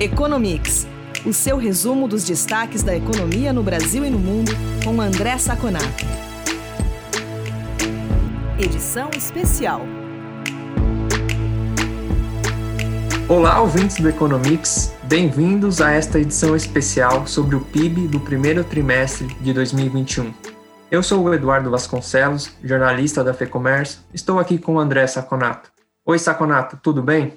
Economics, o seu resumo dos destaques da economia no Brasil e no mundo, com André Saconato. Edição especial. Olá, ouvintes do Economics, bem-vindos a esta edição especial sobre o PIB do primeiro trimestre de 2021. Eu sou o Eduardo Vasconcelos, jornalista da FEComércio. Estou aqui com o André Saconato. Oi, Saconato, tudo bem?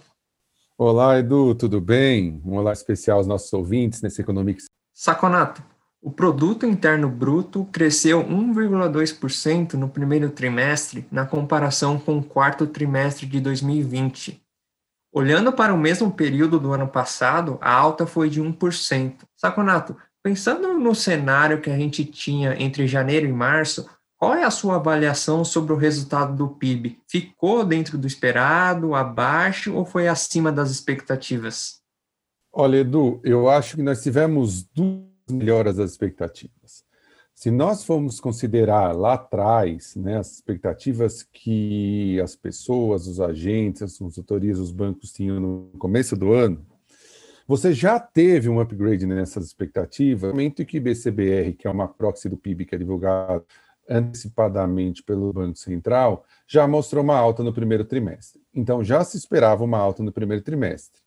Olá, Edu, tudo bem? Um olá especial aos nossos ouvintes nesse Economics. Saconato, o produto interno bruto cresceu 1,2% no primeiro trimestre na comparação com o quarto trimestre de 2020. Olhando para o mesmo período do ano passado, a alta foi de 1%. Saconato, pensando no cenário que a gente tinha entre janeiro e março, qual é a sua avaliação sobre o resultado do PIB? Ficou dentro do esperado, abaixo ou foi acima das expectativas? Olha, Edu, eu acho que nós tivemos duas melhoras das expectativas. Se nós formos considerar lá atrás né, as expectativas que as pessoas, os agentes, as consultorias, os bancos tinham no começo do ano, você já teve um upgrade nessas expectativas, no momento que BCBR, que é uma proxy do PIB que é divulgado antecipadamente pelo Banco Central, já mostrou uma alta no primeiro trimestre. Então, já se esperava uma alta no primeiro trimestre.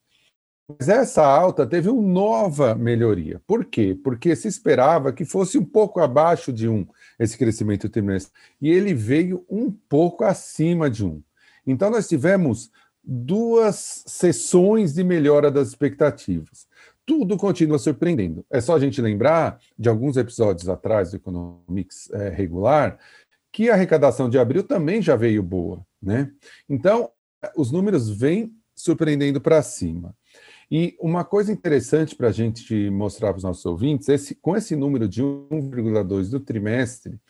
Mas essa alta teve uma nova melhoria. Por quê? Porque se esperava que fosse um pouco abaixo de um esse crescimento trimestre. E ele veio um pouco acima de um. Então, nós tivemos duas sessões de melhora das expectativas tudo continua surpreendendo. É só a gente lembrar de alguns episódios atrás do Economics é, regular que a arrecadação de abril também já veio boa, né? Então, os números vêm surpreendendo para cima. E uma coisa interessante para a gente mostrar para os nossos ouvintes, esse, com esse número de 1,2 do trimestre,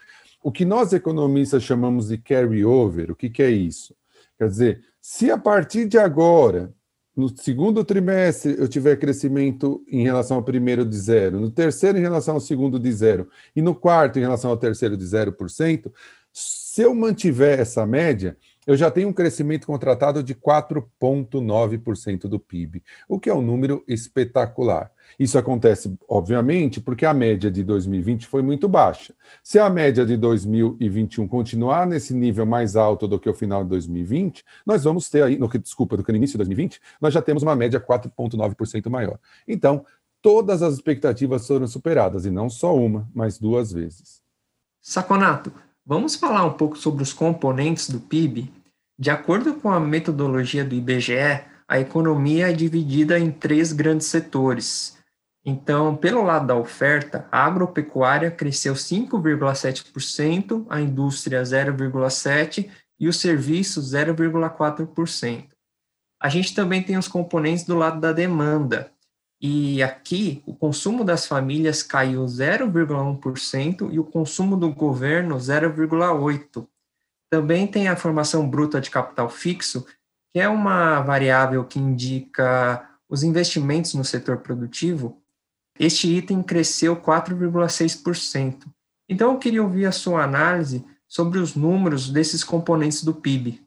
o que nós economistas chamamos de carry-over, o que, que é isso? Quer dizer, se a partir de agora no segundo trimestre eu tiver crescimento em relação ao primeiro de zero, no terceiro em relação ao segundo de zero. E no quarto em relação ao terceiro de 0%, se eu mantiver essa média, eu já tenho um crescimento contratado de 4,9% do PIB, o que é um número espetacular. Isso acontece, obviamente, porque a média de 2020 foi muito baixa. Se a média de 2021 continuar nesse nível mais alto do que o final de 2020, nós vamos ter aí, no, desculpa, do que no início de 2020, nós já temos uma média 4,9% maior. Então, todas as expectativas foram superadas, e não só uma, mas duas vezes. Saconato, Vamos falar um pouco sobre os componentes do PIB? De acordo com a metodologia do IBGE, a economia é dividida em três grandes setores. Então, pelo lado da oferta, a agropecuária cresceu 5,7%, a indústria 0,7% e os serviços 0,4%. A gente também tem os componentes do lado da demanda, e aqui, o consumo das famílias caiu 0,1% e o consumo do governo 0,8%. Também tem a formação bruta de capital fixo, que é uma variável que indica os investimentos no setor produtivo. Este item cresceu 4,6%. Então, eu queria ouvir a sua análise sobre os números desses componentes do PIB.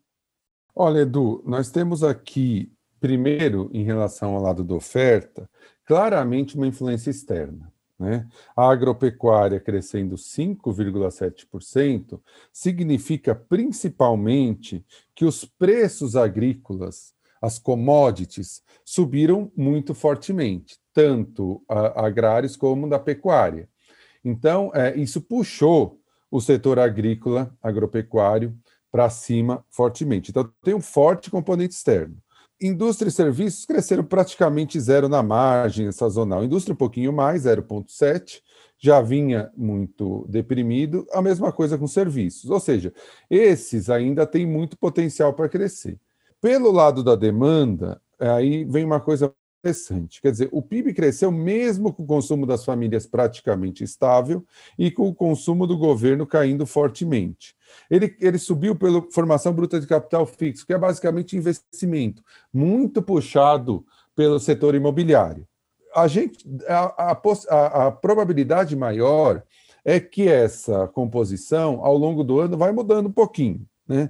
Olha, Edu, nós temos aqui Primeiro, em relação ao lado da oferta, claramente uma influência externa. Né? A agropecuária crescendo 5,7% significa principalmente que os preços agrícolas, as commodities, subiram muito fortemente, tanto agrários como da pecuária. Então, é, isso puxou o setor agrícola, agropecuário, para cima fortemente. Então, tem um forte componente externo. Indústria e serviços cresceram praticamente zero na margem sazonal. Indústria um pouquinho mais, 0,7, já vinha muito deprimido. A mesma coisa com serviços. Ou seja, esses ainda têm muito potencial para crescer. Pelo lado da demanda, aí vem uma coisa interessante. Quer dizer, o PIB cresceu mesmo com o consumo das famílias praticamente estável e com o consumo do governo caindo fortemente. Ele, ele subiu pela formação bruta de capital fixo, que é basicamente investimento, muito puxado pelo setor imobiliário. A, gente, a, a, a probabilidade maior é que essa composição, ao longo do ano, vai mudando um pouquinho. Né?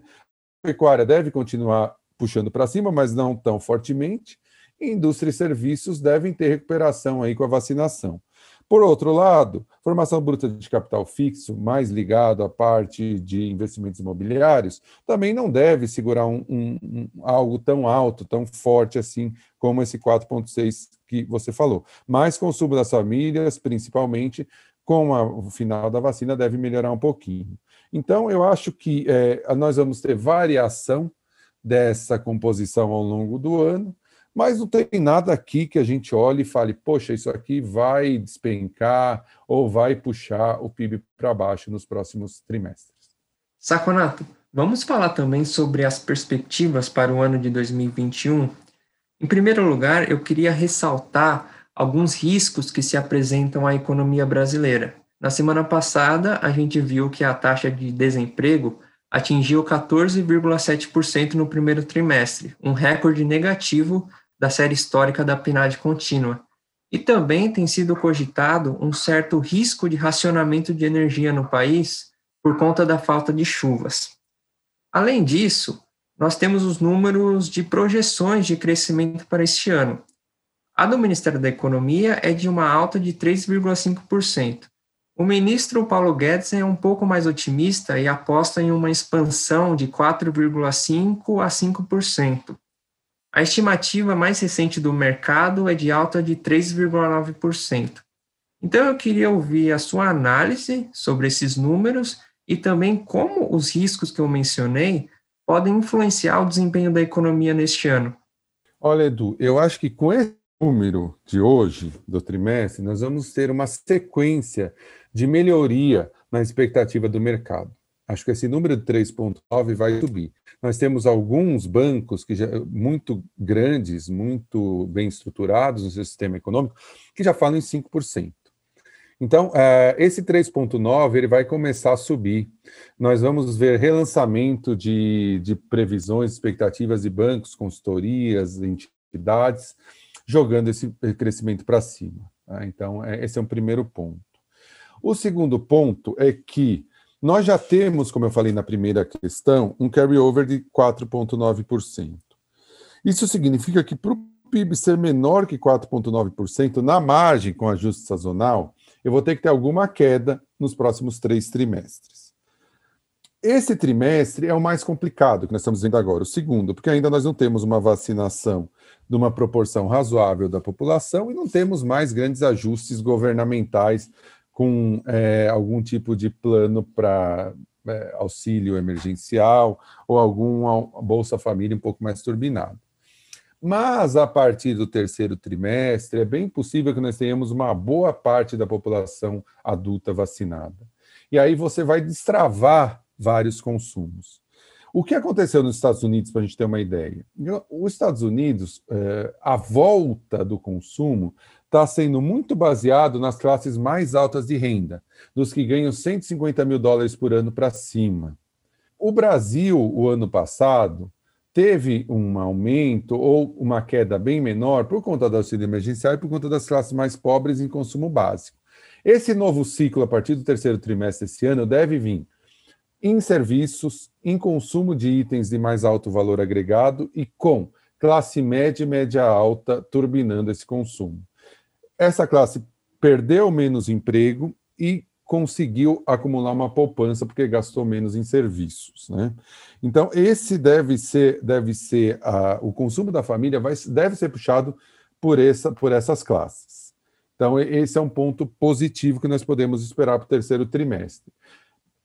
A pecuária deve continuar puxando para cima, mas não tão fortemente indústria e serviços devem ter recuperação aí com a vacinação. Por outro lado, formação bruta de capital fixo, mais ligado à parte de investimentos imobiliários, também não deve segurar um, um, um, algo tão alto, tão forte assim como esse 4,6 que você falou. Mais consumo das famílias, principalmente, com a, o final da vacina, deve melhorar um pouquinho. Então, eu acho que é, nós vamos ter variação dessa composição ao longo do ano, mas não tem nada aqui que a gente olhe e fale, poxa, isso aqui vai despencar ou vai puxar o PIB para baixo nos próximos trimestres. Saconato, vamos falar também sobre as perspectivas para o ano de 2021. Em primeiro lugar, eu queria ressaltar alguns riscos que se apresentam à economia brasileira. Na semana passada, a gente viu que a taxa de desemprego atingiu 14,7% no primeiro trimestre, um recorde negativo da série histórica da PNAD contínua. E também tem sido cogitado um certo risco de racionamento de energia no país por conta da falta de chuvas. Além disso, nós temos os números de projeções de crescimento para este ano. A do Ministério da Economia é de uma alta de 3,5%. O ministro Paulo Guedes é um pouco mais otimista e aposta em uma expansão de 4,5% a 5%. A estimativa mais recente do mercado é de alta de 3,9%. Então, eu queria ouvir a sua análise sobre esses números e também como os riscos que eu mencionei podem influenciar o desempenho da economia neste ano. Olha, Edu, eu acho que com esse número de hoje, do trimestre, nós vamos ter uma sequência de melhoria na expectativa do mercado. Acho que esse número de 3,9 vai subir. Nós temos alguns bancos que já, muito grandes, muito bem estruturados no sistema econômico, que já falam em 5%. Então, uh, esse 3,9 ele vai começar a subir. Nós vamos ver relançamento de, de previsões, expectativas de bancos, consultorias, entidades, jogando esse crescimento para cima. Tá? Então, é, esse é um primeiro ponto. O segundo ponto é que nós já temos, como eu falei na primeira questão, um carryover de 4,9%. Isso significa que para o PIB ser menor que 4,9% na margem com ajuste sazonal, eu vou ter que ter alguma queda nos próximos três trimestres. Esse trimestre é o mais complicado que nós estamos vendo agora, o segundo, porque ainda nós não temos uma vacinação de uma proporção razoável da população e não temos mais grandes ajustes governamentais com é, algum tipo de plano para é, auxílio emergencial ou algum Bolsa Família um pouco mais turbinado. Mas a partir do terceiro trimestre, é bem possível que nós tenhamos uma boa parte da população adulta vacinada. E aí você vai destravar vários consumos. O que aconteceu nos Estados Unidos, para a gente ter uma ideia? Os Estados Unidos, é, a volta do consumo está sendo muito baseado nas classes mais altas de renda, dos que ganham 150 mil dólares por ano para cima. O Brasil, o ano passado, teve um aumento ou uma queda bem menor por conta do auxílio emergencial e por conta das classes mais pobres em consumo básico. Esse novo ciclo, a partir do terceiro trimestre desse ano, deve vir em serviços, em consumo de itens de mais alto valor agregado e com classe média e média alta turbinando esse consumo essa classe perdeu menos emprego e conseguiu acumular uma poupança porque gastou menos em serviços, né? Então esse deve ser deve ser a, o consumo da família vai deve ser puxado por essa por essas classes. Então esse é um ponto positivo que nós podemos esperar para o terceiro trimestre.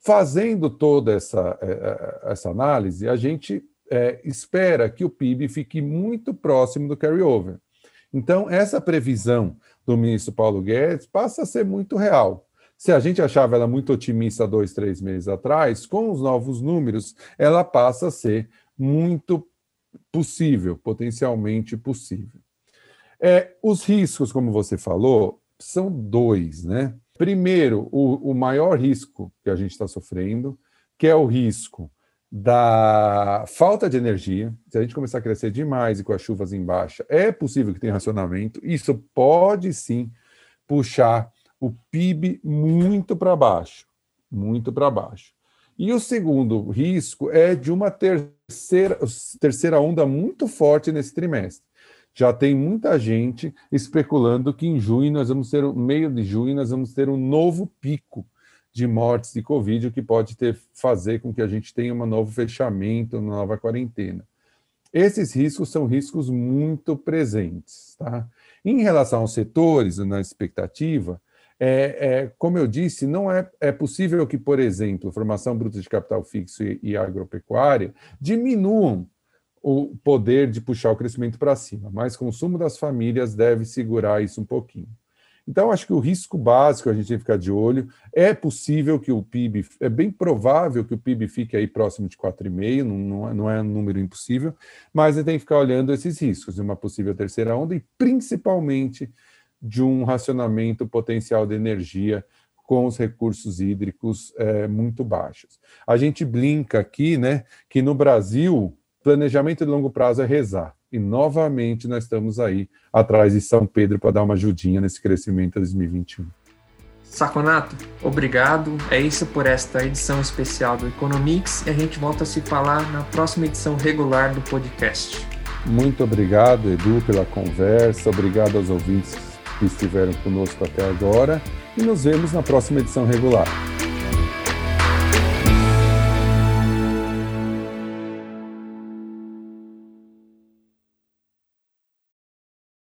Fazendo toda essa é, é, essa análise, a gente é, espera que o PIB fique muito próximo do carryover. Então essa previsão do ministro Paulo Guedes passa a ser muito real. Se a gente achava ela muito otimista dois, três meses atrás, com os novos números, ela passa a ser muito possível, potencialmente possível. É, os riscos, como você falou, são dois, né? Primeiro, o, o maior risco que a gente está sofrendo, que é o risco da falta de energia, se a gente começar a crescer demais e com as chuvas em baixa, é possível que tenha racionamento. Isso pode sim puxar o PIB muito para baixo, muito para baixo. E o segundo risco é de uma terceira, terceira onda muito forte nesse trimestre. Já tem muita gente especulando que em junho nós vamos ter, meio de junho, nós vamos ter um novo pico de mortes de Covid, o que pode ter, fazer com que a gente tenha um novo fechamento, uma nova quarentena. Esses riscos são riscos muito presentes. Tá? Em relação aos setores, na expectativa, é, é, como eu disse, não é, é possível que, por exemplo, formação bruta de capital fixo e, e agropecuária diminuam o poder de puxar o crescimento para cima, mas consumo das famílias deve segurar isso um pouquinho. Então, acho que o risco básico a gente tem que ficar de olho. É possível que o PIB, é bem provável que o PIB fique aí próximo de 4,5, não, não, é, não é um número impossível, mas a gente tem que ficar olhando esses riscos de uma possível terceira onda e principalmente de um racionamento potencial de energia com os recursos hídricos é, muito baixos. A gente brinca aqui, né, que no Brasil, planejamento de longo prazo é rezar. E novamente nós estamos aí atrás de São Pedro para dar uma ajudinha nesse crescimento 2021. Saconato, obrigado. É isso por esta edição especial do Economics e a gente volta a se falar na próxima edição regular do podcast. Muito obrigado, Edu, pela conversa. Obrigado aos ouvintes que estiveram conosco até agora e nos vemos na próxima edição regular.